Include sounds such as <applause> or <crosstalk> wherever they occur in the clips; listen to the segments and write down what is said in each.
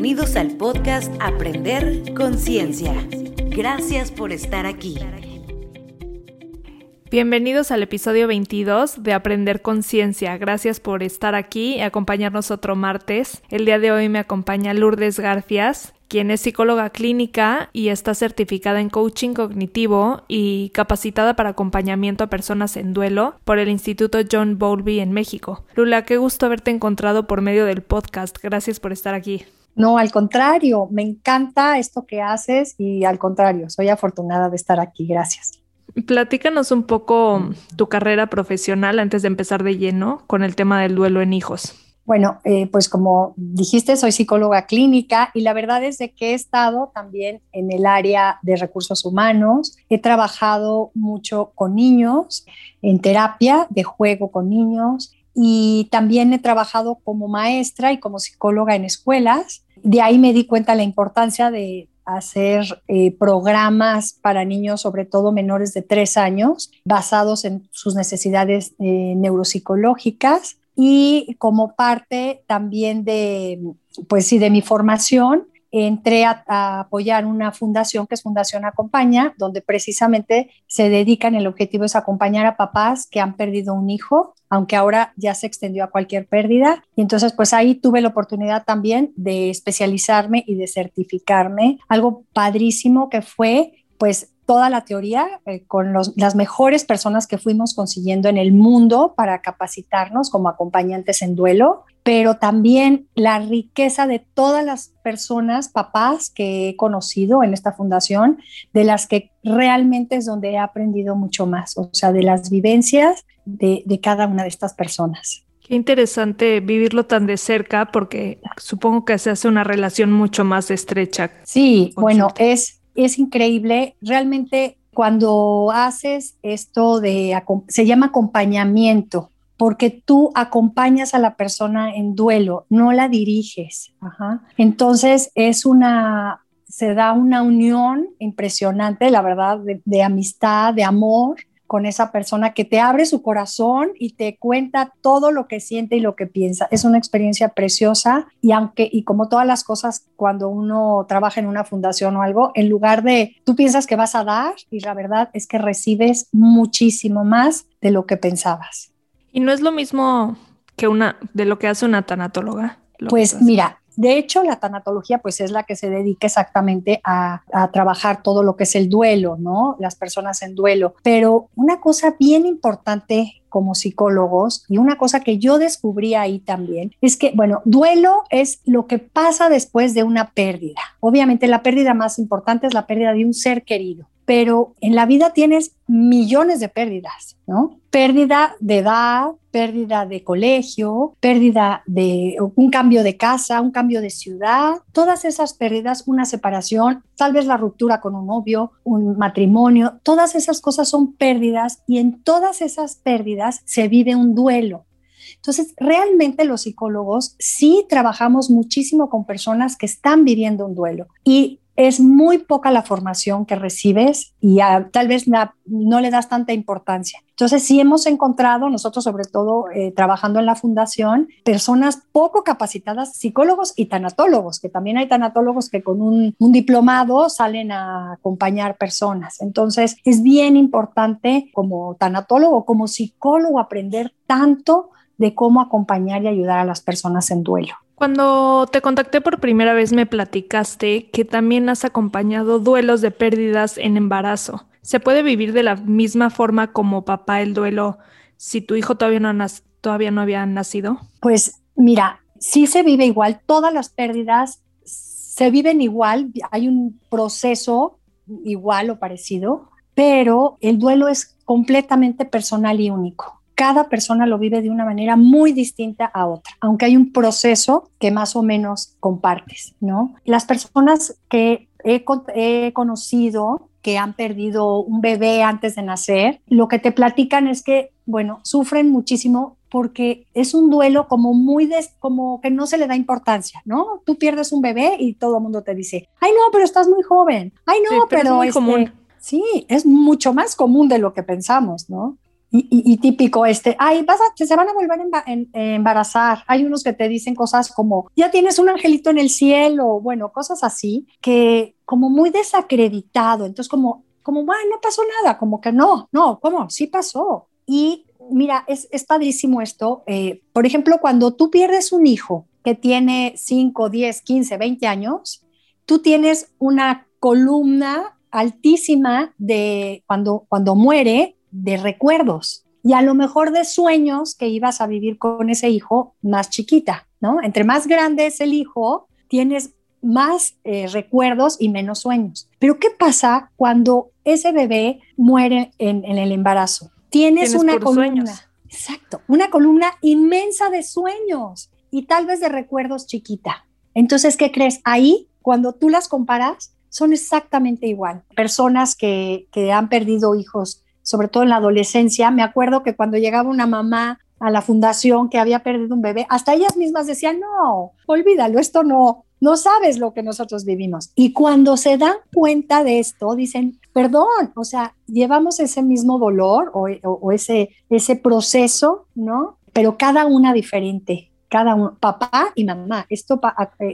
Bienvenidos al podcast Aprender Conciencia. Gracias por estar aquí. Bienvenidos al episodio 22 de Aprender Conciencia. Gracias por estar aquí y acompañarnos otro martes. El día de hoy me acompaña Lourdes Garfias, quien es psicóloga clínica y está certificada en coaching cognitivo y capacitada para acompañamiento a personas en duelo por el Instituto John Bowlby en México. Lula, qué gusto haberte encontrado por medio del podcast. Gracias por estar aquí. No, al contrario, me encanta esto que haces y al contrario, soy afortunada de estar aquí. Gracias. Platícanos un poco tu carrera profesional antes de empezar de lleno con el tema del duelo en hijos. Bueno, eh, pues como dijiste, soy psicóloga clínica y la verdad es de que he estado también en el área de recursos humanos. He trabajado mucho con niños, en terapia de juego con niños y también he trabajado como maestra y como psicóloga en escuelas. De ahí me di cuenta la importancia de hacer eh, programas para niños, sobre todo menores de tres años, basados en sus necesidades eh, neuropsicológicas y como parte también de, pues sí, de mi formación, entré a, apoyar una fundación que es Fundación Acompaña, donde precisamente se dedican, el objetivo es acompañar a papás que han perdido un hijo, aunque ahora ya se extendió a cualquier pérdida. Y entonces, pues ahí tuve la oportunidad también de especializarme y de certificarme. Algo padrísimo que fue, pues toda la teoría eh, con las mejores personas que fuimos consiguiendo en el mundo para capacitarnos como acompañantes en duelo, pero también la riqueza de todas las personas, papás que he conocido en esta fundación, de las que realmente es donde he aprendido mucho más, o sea, de las vivencias de, de cada una de estas personas. Qué interesante vivirlo tan de cerca porque supongo que se hace una relación mucho más estrecha. Sí, bueno, es es increíble. Realmente cuando haces esto de, se llama acompañamiento, porque tú acompañas a la persona en duelo, no la diriges. Entonces es una, se da una unión impresionante, la verdad, de amistad, de amor, con esa persona que te abre su corazón y te cuenta todo lo que siente y lo que piensa. Es una experiencia preciosa y aunque, y como todas las cosas, cuando uno trabaja en una fundación o algo, en lugar de, tú piensas que vas a dar y la verdad es que recibes muchísimo más de lo que pensabas. Y no es lo mismo que una, de lo que hace una tanatóloga. Pues mira, de hecho, la tanatología pues es la que se dedica exactamente a, trabajar todo lo que es el duelo, ¿no? Las personas en duelo. Pero una cosa bien importante como psicólogos y una cosa que yo descubrí ahí también es que, bueno, duelo es lo que pasa después de una pérdida. Obviamente la pérdida más importante es la pérdida de un ser querido pero en la vida tienes millones de pérdidas, ¿no? Pérdida de edad, pérdida de colegio, pérdida de un cambio de casa, un cambio de ciudad, todas esas pérdidas, una separación, tal vez la ruptura con un novio, un matrimonio, todas esas cosas son pérdidas y en todas esas pérdidas se vive un duelo. Entonces, realmente los psicólogos sí trabajamos muchísimo con personas que están viviendo un duelo y es muy poca la formación que recibes y tal vez no le das tanta importancia. Entonces, sí hemos encontrado, nosotros sobre todo eh, trabajando en la fundación, personas poco capacitadas, psicólogos y tanatólogos, que también hay tanatólogos que con un, un diplomado salen a acompañar personas. Entonces, es bien importante como tanatólogo, como psicólogo, aprender tanto de cómo acompañar y ayudar a las personas en duelo. Cuando te contacté por primera vez me platicaste que también has acompañado duelos de pérdidas en embarazo. ¿Se puede vivir de la misma forma como papá el duelo si tu hijo todavía no, todavía no había nacido? Pues mira, sí se vive igual, todas las pérdidas se viven igual, hay un proceso igual o parecido, pero el duelo es completamente personal y único cada persona lo vive de una manera muy distinta a otra, aunque hay un proceso que más o menos compartes, ¿no? Las personas que he, conocido que han perdido un bebé antes de nacer, lo que te platican es que, bueno, sufren muchísimo porque es un duelo como muy, como que no se le da importancia, ¿no? Tú pierdes un bebé y todo el mundo te dice, ay no, pero estás muy joven, ay no, pero, es muy este, común. Sí, es mucho más común de lo que pensamos, ¿no? Y, típico este, ay, vas a, se van a volver a embarazar. Hay unos que te dicen cosas como, ya tienes un angelito en el cielo, bueno, cosas así, que como muy desacreditado. Entonces, como, como, bueno, no pasó nada, como que no, no, ¿cómo? Sí pasó. Y mira, es, es padrísimo esto. Eh, por ejemplo, cuando tú pierdes un hijo que tiene 5, 10, 15, 20 años, tú tienes una columna altísima de cuando, cuando muere de recuerdos y a lo mejor de sueños que ibas a vivir con ese hijo más chiquita, ¿no? Entre más grande es el hijo, tienes más eh, recuerdos y menos sueños. Pero ¿qué pasa cuando ese bebé muere en, el embarazo? Tienes, una columna. Exacto, una columna inmensa de sueños y tal vez de recuerdos chiquita. Entonces, ¿qué crees? Ahí, cuando tú las comparas, son exactamente igual. Personas que, que han perdido hijos sobre todo en la adolescencia. Me acuerdo que cuando llegaba una mamá a la fundación que había perdido un bebé, hasta ellas mismas decían, no, olvídalo, esto no, no sabes lo que nosotros vivimos. Y cuando se dan cuenta de esto, dicen, perdón, o sea, llevamos ese mismo dolor o, ese, ese proceso, ¿no? Pero cada una diferente, cada uno, papá y mamá. Esto,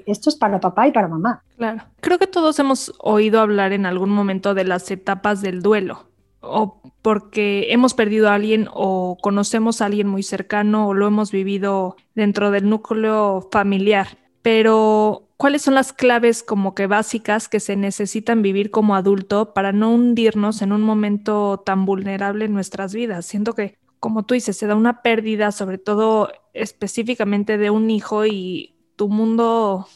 esto es para papá y para mamá. Claro. Creo que todos hemos oído hablar en algún momento de las etapas del duelo o porque hemos perdido a alguien o conocemos a alguien muy cercano o lo hemos vivido dentro del núcleo familiar. Pero, ¿cuáles son las claves como que básicas que se necesitan vivir como adulto para no hundirnos en un momento tan vulnerable en nuestras vidas? Siento que, como tú dices, se da una pérdida, sobre todo específicamente de un hijo y tu mundo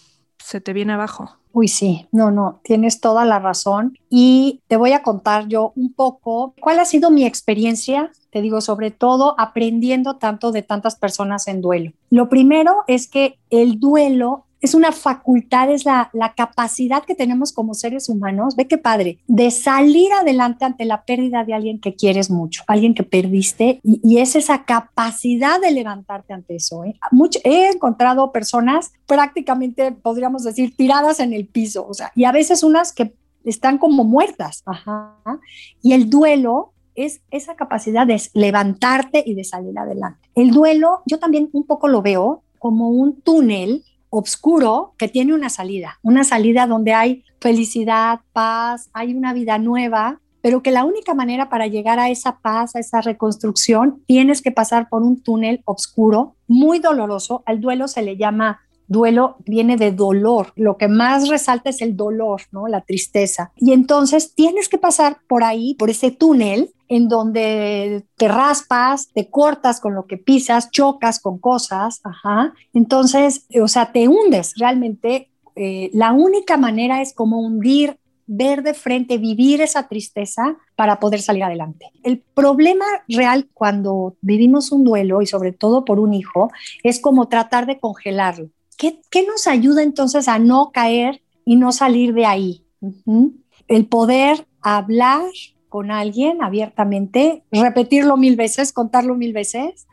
se te viene abajo. Uy, sí, no, no, tienes toda la razón. Y te voy a contar yo un poco cuál ha sido mi experiencia, te digo, sobre todo aprendiendo tanto de tantas personas en duelo. Lo primero es que el duelo es una facultad, es la, capacidad que tenemos como seres humanos, ve qué padre, de salir adelante ante la pérdida de alguien que quieres mucho, alguien que perdiste, y, es esa capacidad de levantarte ante eso. ¿eh? he encontrado personas prácticamente, podríamos decir, tiradas en el piso, y a veces unas que están como muertas, y el duelo es esa capacidad de levantarte y de salir adelante. El duelo, yo también un poco lo veo como un túnel oscuro que tiene una salida, una salida donde hay felicidad, paz, hay una vida nueva, pero que la única manera para llegar a esa paz, a esa reconstrucción, tienes que pasar por un túnel oscuro, muy doloroso. Al duelo se le llama duelo viene de dolor, lo que más resalta es el dolor, ¿no? La tristeza. Y entonces tienes que pasar por ahí, por ese túnel en donde te raspas, te cortas con lo que pisas, chocas con cosas, ajá. Entonces, o sea, te hundes realmente. Eh, la única manera es como hundir ver de frente, vivir esa tristeza para poder salir adelante. El problema real cuando vivimos un duelo y sobre todo por un hijo es como tratar de congelarlo. ¿Qué, nos ayuda entonces a no caer y no salir de ahí? El poder hablar con alguien abiertamente, repetirlo mil veces, contarlo mil veces,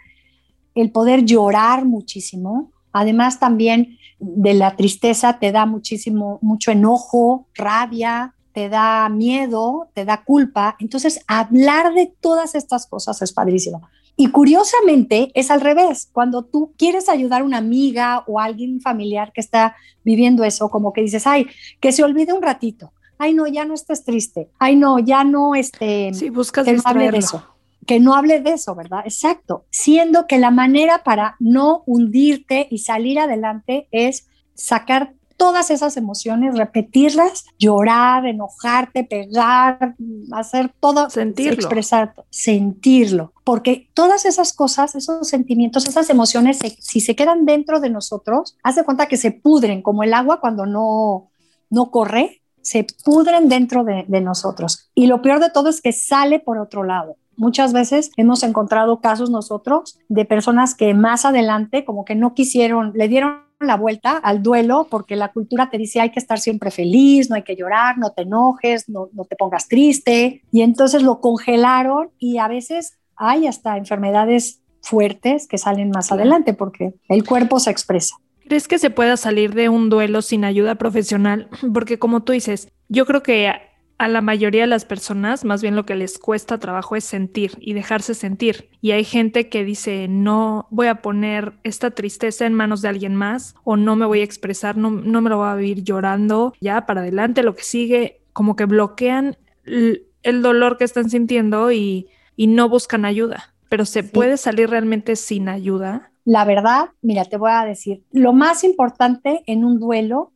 el poder llorar muchísimo. Además también de la tristeza te da muchísimo, mucho enojo, rabia, te da miedo, te da culpa. Entonces, hablar de todas estas cosas es padrísimo. Y curiosamente es al revés, cuando tú quieres ayudar a una amiga o a alguien familiar que está viviendo eso, como que dices, ay, que se olvide un ratito, ay, no, ya no estés triste, ay, no, ya no, este, sí, buscas que no hable de eso, que no hable de eso, ¿verdad? Exacto, siendo que la manera para no hundirte y salir adelante es sacar todas esas emociones, repetirlas, llorar, enojarte, pegar, hacer todo, sentirlo. expresar, sentirlo, porque todas esas cosas, esos sentimientos, esas emociones, si se quedan dentro de nosotros, haz de cuenta que se pudren como el agua cuando no, no corre, se pudren dentro de, de nosotros. Y lo peor de todo es que sale por otro lado. Muchas veces hemos encontrado casos nosotros de personas que más adelante como que no quisieron, le dieron la vuelta al duelo porque la cultura te dice hay que estar siempre feliz, no hay que llorar, no te enojes, no, te pongas triste. Y entonces lo congelaron y a veces hay hasta enfermedades fuertes que salen más adelante porque el cuerpo se expresa. ¿Crees que se pueda salir de un duelo sin ayuda profesional? <clears throat> Porque como tú dices, yo creo que a la mayoría de las personas, más bien lo que les cuesta trabajo es sentir y dejarse sentir. Y hay gente que dice, no voy a poner esta tristeza en manos de alguien más o no me voy a expresar, no, no me lo voy a vivir llorando, ya para adelante, lo que sigue, como que bloquean el dolor que están sintiendo y, no buscan ayuda. Pero se puede salir realmente sin ayuda. La verdad, mira, te voy a decir, lo más importante en un duelo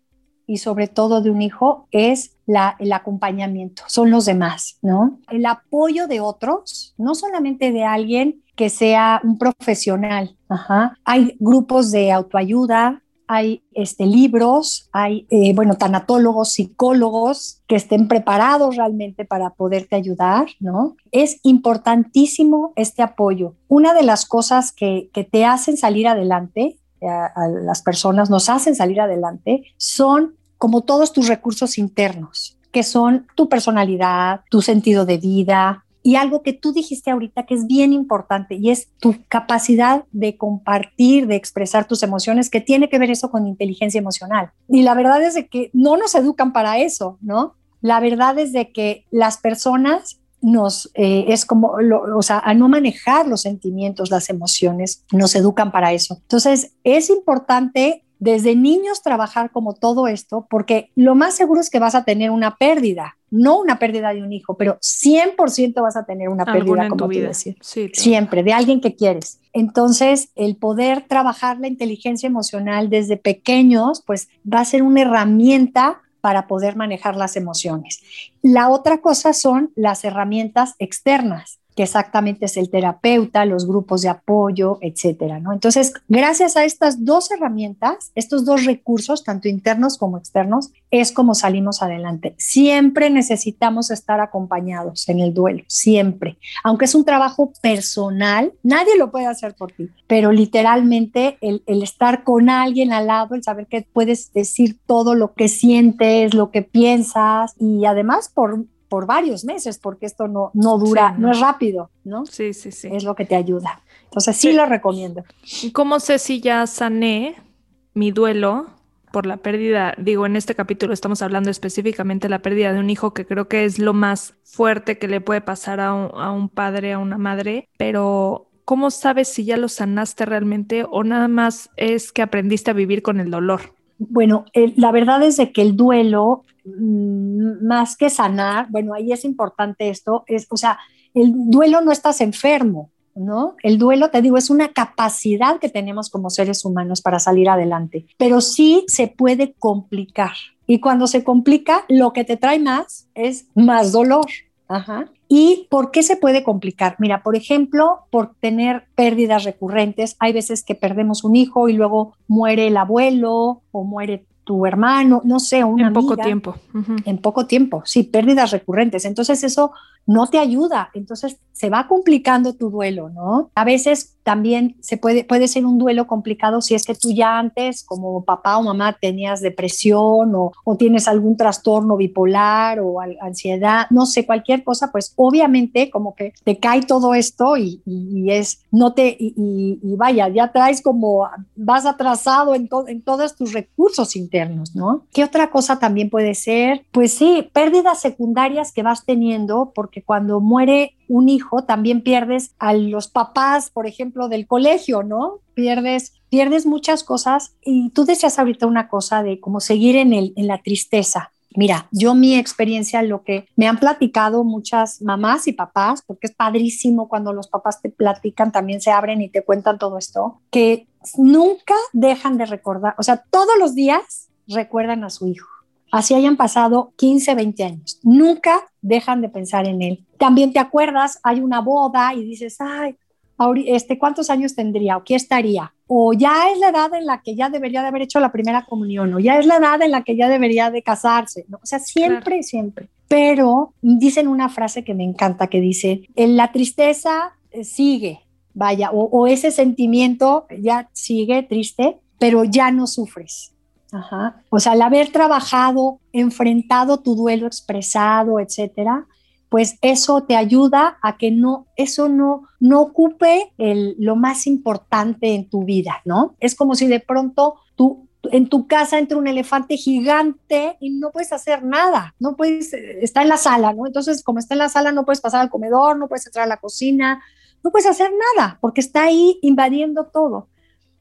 y sobre todo de un hijo es la, el acompañamiento, son los demás, ¿no? El apoyo de otros, no solamente de alguien que sea un profesional. Ajá. Hay grupos de autoayuda, hay este, libros, hay, eh, bueno, tanatólogos, psicólogos que estén preparados realmente para poderte ayudar, ¿no? Es importantísimo este apoyo. Una de las cosas que, que te hacen salir adelante, a, las personas nos hacen salir adelante, son como todos tus recursos internos, que son tu personalidad, tu sentido de vida, y algo que tú dijiste ahorita que es bien importante y es tu capacidad de compartir, de expresar tus emociones, que tiene que ver eso con inteligencia emocional. Y la verdad es de que no nos educan para eso, ¿no? La verdad es de que las personas nos eh, es como, o sea, a no manejar los sentimientos, las emociones, nos educan para eso. Entonces, es importante desde niños trabajar como todo esto, porque lo más seguro es que vas a tener una pérdida, no una pérdida de un hijo, pero 100% vas a tener una pérdida, como tú decías. Siempre, de alguien que quieres. Entonces, el poder trabajar la inteligencia emocional desde pequeños, pues va a ser una herramienta para poder manejar las emociones. La otra cosa son las herramientas externas que exactamente es el terapeuta, los grupos de apoyo, etcétera, ¿no? Entonces, gracias a estas dos herramientas, estos dos recursos, tanto internos como externos, es como salimos adelante. Siempre necesitamos estar acompañados en el duelo, siempre. Aunque es un trabajo personal, nadie lo puede hacer por ti, pero literalmente el, el estar con alguien al lado, el saber que puedes decir todo lo que sientes, lo que piensas y además por por varios meses, porque esto no, no dura, no. es rápido, ¿no? Sí, sí, sí. Es lo que te ayuda. Entonces sí, lo recomiendo. ¿Cómo sé si ya sané mi duelo por la pérdida? Digo, en este capítulo estamos hablando específicamente de la pérdida de un hijo, que creo que es lo más fuerte que le puede pasar a un, a un padre, a una madre, pero ¿cómo sabes si ya lo sanaste realmente o nada más es que aprendiste a vivir con el dolor? Bueno, la verdad es de que el duelo, mm, más que sanar, bueno, ahí es importante esto, es, o sea, el duelo no estás enfermo, ¿no? El duelo, te digo, es una capacidad que tenemos como seres humanos para salir adelante, pero sí se puede complicar. Y cuando se complica, lo que te trae más es más dolor. Ajá. ¿Y por qué se puede complicar? Mira, por ejemplo, por tener pérdidas recurrentes. Hay veces que perdemos un hijo y luego muere el abuelo o muere tu hermano, no sé, una En poco tiempo. En poco tiempo, sí, pérdidas recurrentes. Entonces eso no te ayuda, entonces se va complicando tu duelo, ¿no? A veces también se puede, puede ser un duelo complicado si es que tú ya antes, como papá o mamá, tenías depresión o, o tienes algún trastorno bipolar o ansiedad, no sé, cualquier cosa, pues obviamente como que te cae todo esto y, y, es, no te, y, vaya, ya traes como, vas atrasado en, en todos tus recursos internos, ¿no? ¿Qué otra cosa también puede ser? Pues sí, pérdidas secundarias que vas teniendo porque cuando muere un hijo, también pierdes a los papás, por ejemplo, del colegio, ¿no? Pierdes, pierdes muchas cosas. Y tú decías ahorita una cosa de cómo seguir en, el, en la tristeza. Mira, yo mi experiencia, lo que me han platicado muchas mamás y papás, porque es padrísimo cuando los papás te platican, también se abren y te cuentan todo esto, que nunca dejan de recordar, o sea, todos los días recuerdan a su hijo así hayan pasado 15, 20 años. Nunca dejan de pensar en él. También te acuerdas, hay una boda y dices, ay, este, ¿cuántos años tendría o qué estaría? O ya es la edad en la que ya debería de haber hecho la primera comunión, o ya es la edad en la que ya debería de casarse, ¿no? O sea, siempre, siempre. Pero dicen una frase que me encanta, que dice, en la tristeza eh, sigue, vaya, o, o ese sentimiento ya sigue triste, pero ya no sufres. Ajá. O sea, al haber trabajado, enfrentado tu duelo expresado, etcétera, pues eso te ayuda a que no, eso no, no ocupe el, lo más importante en tu vida, ¿no? Es como si de pronto tú, en tu casa entra un elefante gigante y no puedes hacer nada, no puedes, eh, está en la sala, ¿no? Entonces, como está en la sala, no puedes pasar al comedor, no puedes entrar a la cocina, no puedes hacer nada porque está ahí invadiendo todo.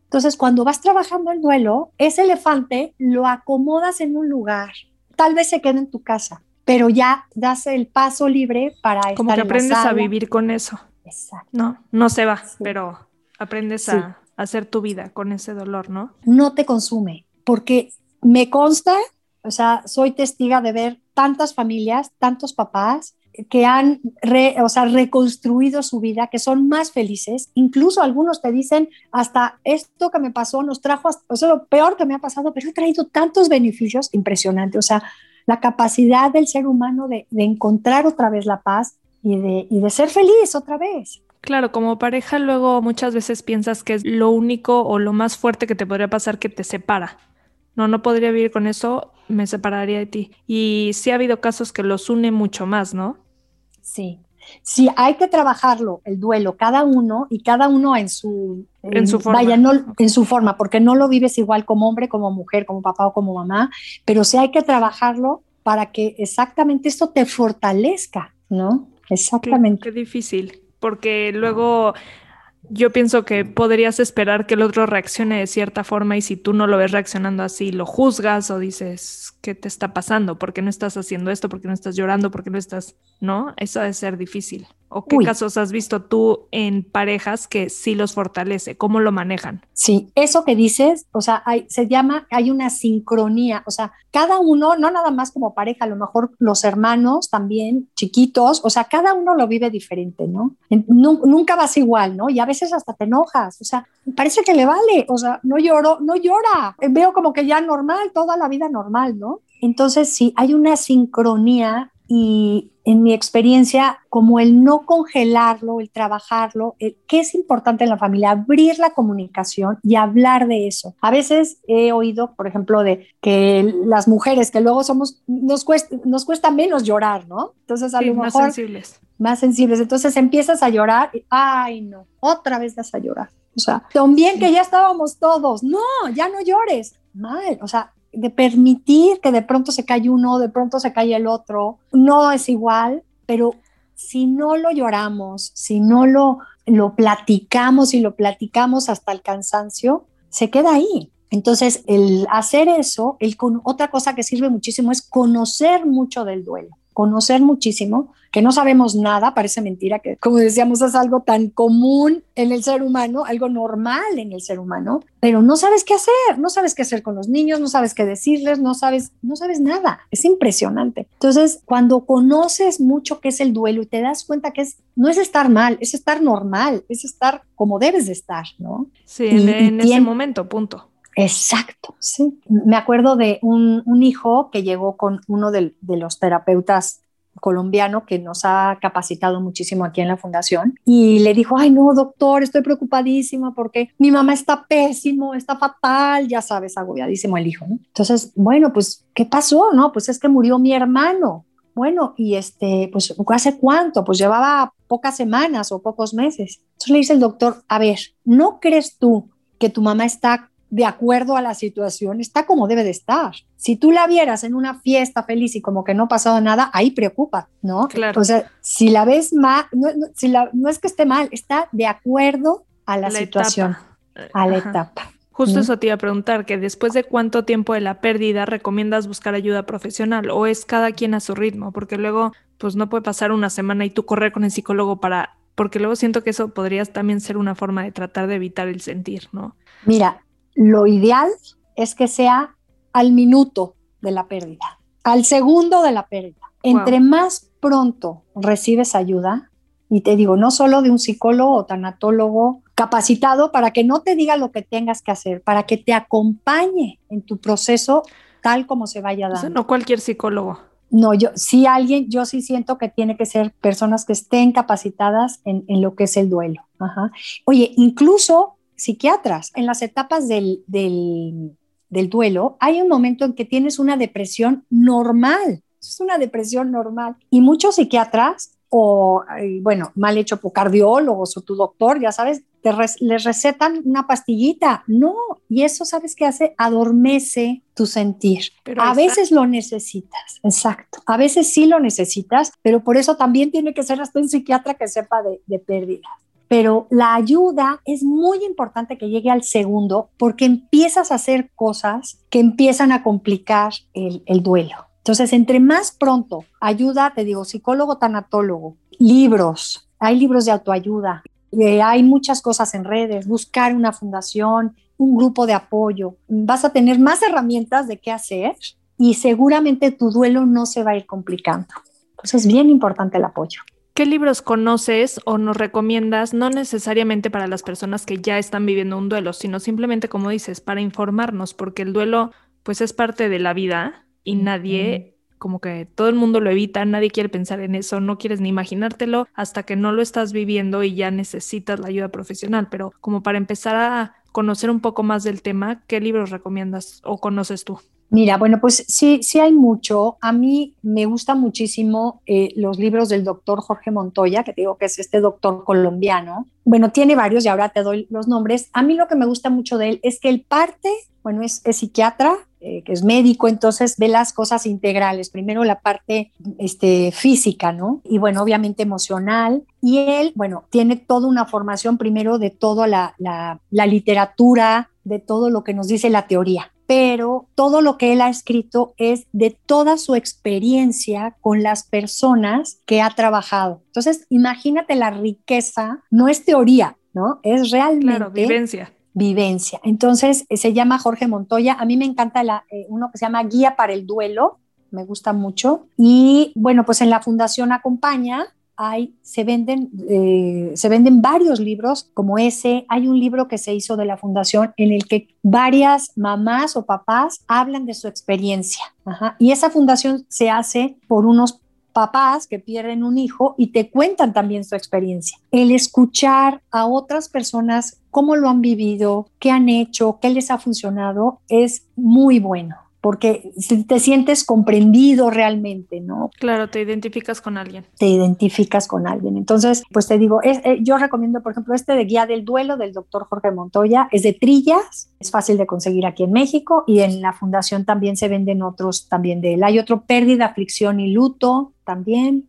Entonces, cuando vas trabajando el duelo, ese elefante lo acomodas en un lugar, tal vez se quede en tu casa, pero ya das el paso libre para Como que aprendes a vivir con eso. Exacto. No, no se va, pero aprendes a hacer tu vida con ese dolor, ¿no? No te consume, porque me consta, o sea, soy testiga de ver tantas familias, tantos papás que han o sea, reconstruido su vida, que son más felices. Incluso algunos te dicen, hasta esto que me pasó nos trajo, o sea, lo peor que me ha pasado, pero he traído tantos beneficios impresionantes. O sea, la capacidad del ser humano de, de encontrar otra vez la paz y de, y de ser feliz otra vez. Claro, como pareja luego muchas veces piensas que es lo único o lo más fuerte que te podría pasar que te separa. No, no podría vivir con eso, me separaría de ti. Y sí ha habido casos que los une mucho más, ¿no? Sí, sí, hay que trabajarlo, el duelo, cada uno y cada uno en su, en, su forma. Vaya, no, en su forma, porque no lo vives igual como hombre, como mujer, como papá o como mamá, pero sí hay que trabajarlo para que exactamente esto te fortalezca, ¿no? Exactamente. qué difícil porque luego yo pienso que podrías esperar que el otro reaccione de cierta forma y si tú no lo ves reaccionando así, lo juzgas o dices, ¿qué te está pasando? ¿Por qué no estás haciendo esto? ¿Por qué no estás llorando? ¿Por qué no estás, no? Eso debe ser difícil. ¿O qué casos has visto tú en parejas que sí los fortalece? ¿Cómo lo manejan? Sí, eso que dices, o sea, hay, se llama, hay una sincronía, o sea, cada uno, no nada más como pareja, a lo mejor los hermanos también, chiquitos, o sea, cada uno lo vive diferente, ¿no? Nunca vas igual, ¿no? Y a veces hasta te enojas, o sea, parece que le vale, o sea, no lloro, no llora, veo como que ya normal, toda la vida normal, ¿no? Entonces, sí, hay una sincronía y en mi experiencia, como el no congelarlo, el trabajarlo, ¿qué es importante en la familia? Abrir la comunicación y hablar de eso. A veces he oído, por ejemplo, de que las mujeres que luego somos, nos cuesta, nos cuesta menos llorar, ¿no? Entonces, a lo mejor... Más sensibles. Más sensibles. Entonces empiezas a llorar y, ay, no, otra vez vas a llorar. O sea, también que ya estábamos todos. No, ya no llores. Mal. O sea, de permitir que de pronto se cae uno, de pronto se cae el otro, no es igual, pero si no lo lloramos, si no lo, lo platicamos y lo platicamos hasta el cansancio, se queda ahí. Entonces, el hacer eso, el, otra cosa que sirve muchísimo es conocer mucho del duelo conocer muchísimo, que no sabemos nada, parece mentira, que como decíamos es algo tan común en el ser humano, algo normal en el ser humano, pero no sabes qué hacer, no sabes qué hacer con los niños, no sabes qué decirles, no sabes, no sabes nada, es impresionante. Entonces, cuando conoces mucho qué es el duelo y te das cuenta que es, no es estar mal, es estar normal, es estar como debes de estar, ¿no? Sí, en, ese momento, punto. Exacto, sí. Me acuerdo de un, hijo que llegó con uno de, los terapeutas colombiano que nos ha capacitado muchísimo aquí en la fundación y le dijo, ay no, doctor, estoy preocupadísima porque mi mamá está pésimo, está fatal, ya sabes, agobiadísimo el hijo, ¿no? Entonces, bueno, pues, ¿qué pasó? No, pues es que murió mi hermano. Bueno, y este, pues, ¿hace cuánto? Pues llevaba pocas semanas o pocos meses. Entonces le dice el doctor, a ver, ¿no crees tú que tu mamá está de acuerdo a la situación, está como debe de estar. Si tú la vieras en una fiesta feliz y como que no ha pasado nada, ahí preocupa, ¿no? Claro. O sea, si la ves mal, no, si la, no es que esté mal, está de acuerdo a la, situación, a la etapa. Justo eso te iba a preguntar, que después de cuánto tiempo de la pérdida recomiendas buscar ayuda profesional o es cada quien a su ritmo, porque luego pues no puede pasar una semana y tú correr con el psicólogo para, porque luego siento que eso podría también ser una forma de tratar de evitar el sentir, ¿no? Mira, lo ideal es que sea al minuto de la pérdida, al segundo de la pérdida. Entre más pronto recibes ayuda, y te digo, no solo de un psicólogo o tanatólogo capacitado para que no te diga lo que tengas que hacer, para que te acompañe en tu proceso tal como se vaya dando. no cualquier psicólogo. No, yo sí alguien, yo sí siento que tiene que ser personas que estén capacitadas en, lo que es el duelo. Oye, incluso psiquiatras. En las etapas del, del, duelo hay un momento en que tienes una depresión normal. Es una depresión normal. Y muchos psiquiatras o, bueno, mal hecho por cardiólogos o tu doctor, ya sabes, te les recetan una pastillita. No, y eso, ¿sabes qué hace? Adormece tu sentir. Pero a veces lo necesitas, exacto. A veces sí lo necesitas, pero por eso también tiene que ser hasta un psiquiatra que sepa de, de pérdidas pero la ayuda es muy importante que llegue al segundo porque empiezas a hacer cosas que empiezan a complicar el, el, duelo. Entonces, entre más pronto ayuda, te digo, psicólogo, tanatólogo, libros, hay libros de autoayuda, eh, hay muchas cosas en redes, buscar una fundación, un grupo de apoyo, vas a tener más herramientas de qué hacer y seguramente tu duelo no se va a ir complicando. Entonces, es bien importante el apoyo. ¿Qué libros conoces o nos recomiendas, no necesariamente para las personas que ya están viviendo un duelo, sino simplemente, como dices, para informarnos, porque el duelo pues es parte de la vida y nadie, como que todo el mundo lo evita, nadie quiere pensar en eso, no quieres ni imaginártelo hasta que no lo estás viviendo y ya necesitas la ayuda profesional, pero como para empezar a conocer un poco más del tema, ¿qué libros recomiendas o conoces tú? Mira, bueno, pues sí, sí hay mucho. A mí me gustan muchísimo eh, los libros del doctor Jorge Montoya, que digo que es este doctor colombiano. Bueno, tiene varios y ahora te doy los nombres. A mí lo que me gusta mucho de él es que él parte, bueno, es, psiquiatra, eh, que es médico, entonces ve las cosas integrales. Primero la parte este, física, ¿no? Y bueno, obviamente emocional. Y él, bueno, tiene toda una formación primero de toda la, la literatura, de todo lo que nos dice la teoría pero todo lo que él ha escrito es de toda su experiencia con las personas que ha trabajado. Entonces, imagínate la riqueza, no es teoría, ¿no? Es realmente vivencia. Vivencia. Entonces, se llama Jorge Montoya. A mí me encanta la, eh, uno que se llama Guía para el Duelo, me gusta mucho. Y bueno, pues en la Fundación Acompaña hay, se, venden, eh, se venden varios libros como ese. Hay un libro que se hizo de la fundación en el que varias mamás o papás hablan de su experiencia. Y esa fundación se hace por unos papás que pierden un hijo y te cuentan también su experiencia. El escuchar a otras personas cómo lo han vivido, qué han hecho, qué les ha funcionado, es muy bueno porque te sientes comprendido realmente, ¿no? Claro, te identificas con alguien. Te identificas con alguien. Entonces, pues te digo, eh, yo recomiendo, por ejemplo, este de Guía del Duelo del doctor Jorge Montoya, es de Trillas, es fácil de conseguir aquí en México y en la fundación también se venden otros también de él. Hay otro Pérdida, Aflicción y Luto también,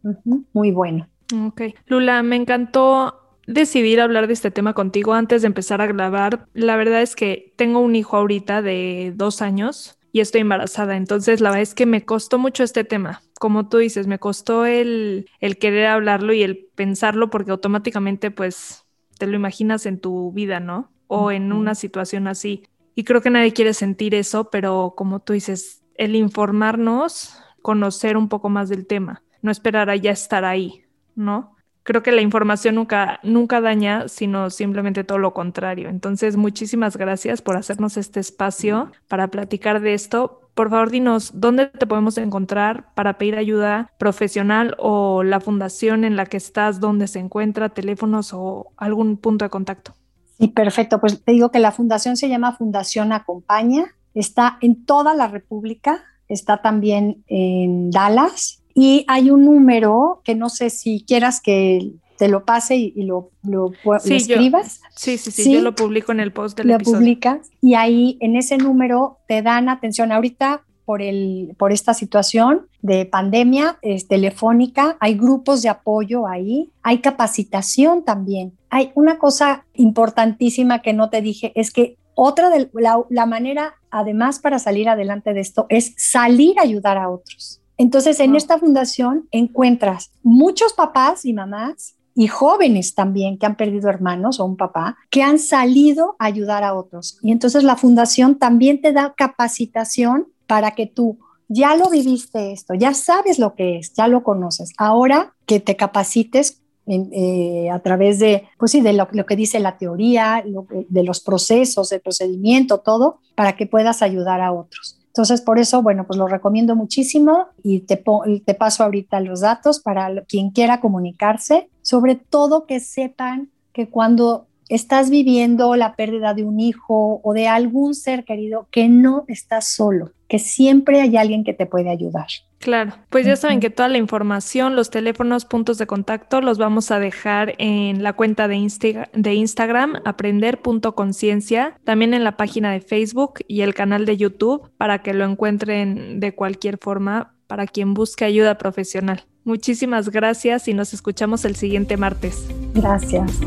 muy bueno. Ok. Lula, me encantó decidir hablar de este tema contigo antes de empezar a grabar. La verdad es que tengo un hijo ahorita de dos años y estoy embarazada. Entonces, la verdad es que me costó mucho este tema. Como tú dices, me costó el, el querer hablarlo y el pensarlo porque automáticamente pues te lo imaginas en tu vida, ¿no? O en una situación así. Y creo que nadie quiere sentir eso, pero como tú dices, el informarnos, conocer un poco más del tema, no esperar a ya estar ahí, ¿no? Creo que la información nunca, nunca daña, sino simplemente todo lo contrario. Entonces, muchísimas gracias por hacernos este espacio para platicar de esto. Por favor, dinos dónde te podemos encontrar para pedir ayuda profesional o la fundación en la que estás, dónde se encuentra, teléfonos o algún punto de contacto. Sí, perfecto. Pues te digo que la fundación se llama Fundación Acompaña. Está en toda la República, está también en Dallas, y hay un número que no sé si quieras que te lo pase y, lo, lo, escribas. sí, sí, sí, yo lo publico en el post del lo episodio. publicas y ahí en ese número te dan atención. Ahorita por, el, por esta situación de pandemia es telefónica, hay grupos de apoyo ahí, hay capacitación también. Hay una cosa importantísima que no te dije, es que otra de la, la manera, además, para salir adelante de esto, es salir a ayudar a otros. Entonces, en esta fundación encuentras muchos papás y mamás y jóvenes también que han perdido hermanos o un papá, que han salido a ayudar a otros. Y entonces la fundación también te da capacitación para que tú ya lo viviste esto, ya sabes lo que es, ya lo conoces. Ahora que te capacites eh, a través de, pues sí, de lo, que dice la teoría, de los procesos, el procedimiento, todo, para que puedas ayudar a otros. Entonces, por eso, bueno, pues lo recomiendo muchísimo y te, te paso ahorita los datos para quien quiera comunicarse, sobre todo que sepan que cuando estás viviendo la pérdida de un hijo o de algún ser querido, que no estás solo, que siempre hay alguien que te puede ayudar. Claro, pues ya saben que toda la información, los teléfonos, puntos de contacto los vamos a dejar en la cuenta de, de Instagram, aprender.conciencia, también en la página de Facebook y el canal de YouTube para que lo encuentren de cualquier forma para quien busque ayuda profesional. Muchísimas gracias y nos escuchamos el siguiente martes. Gracias.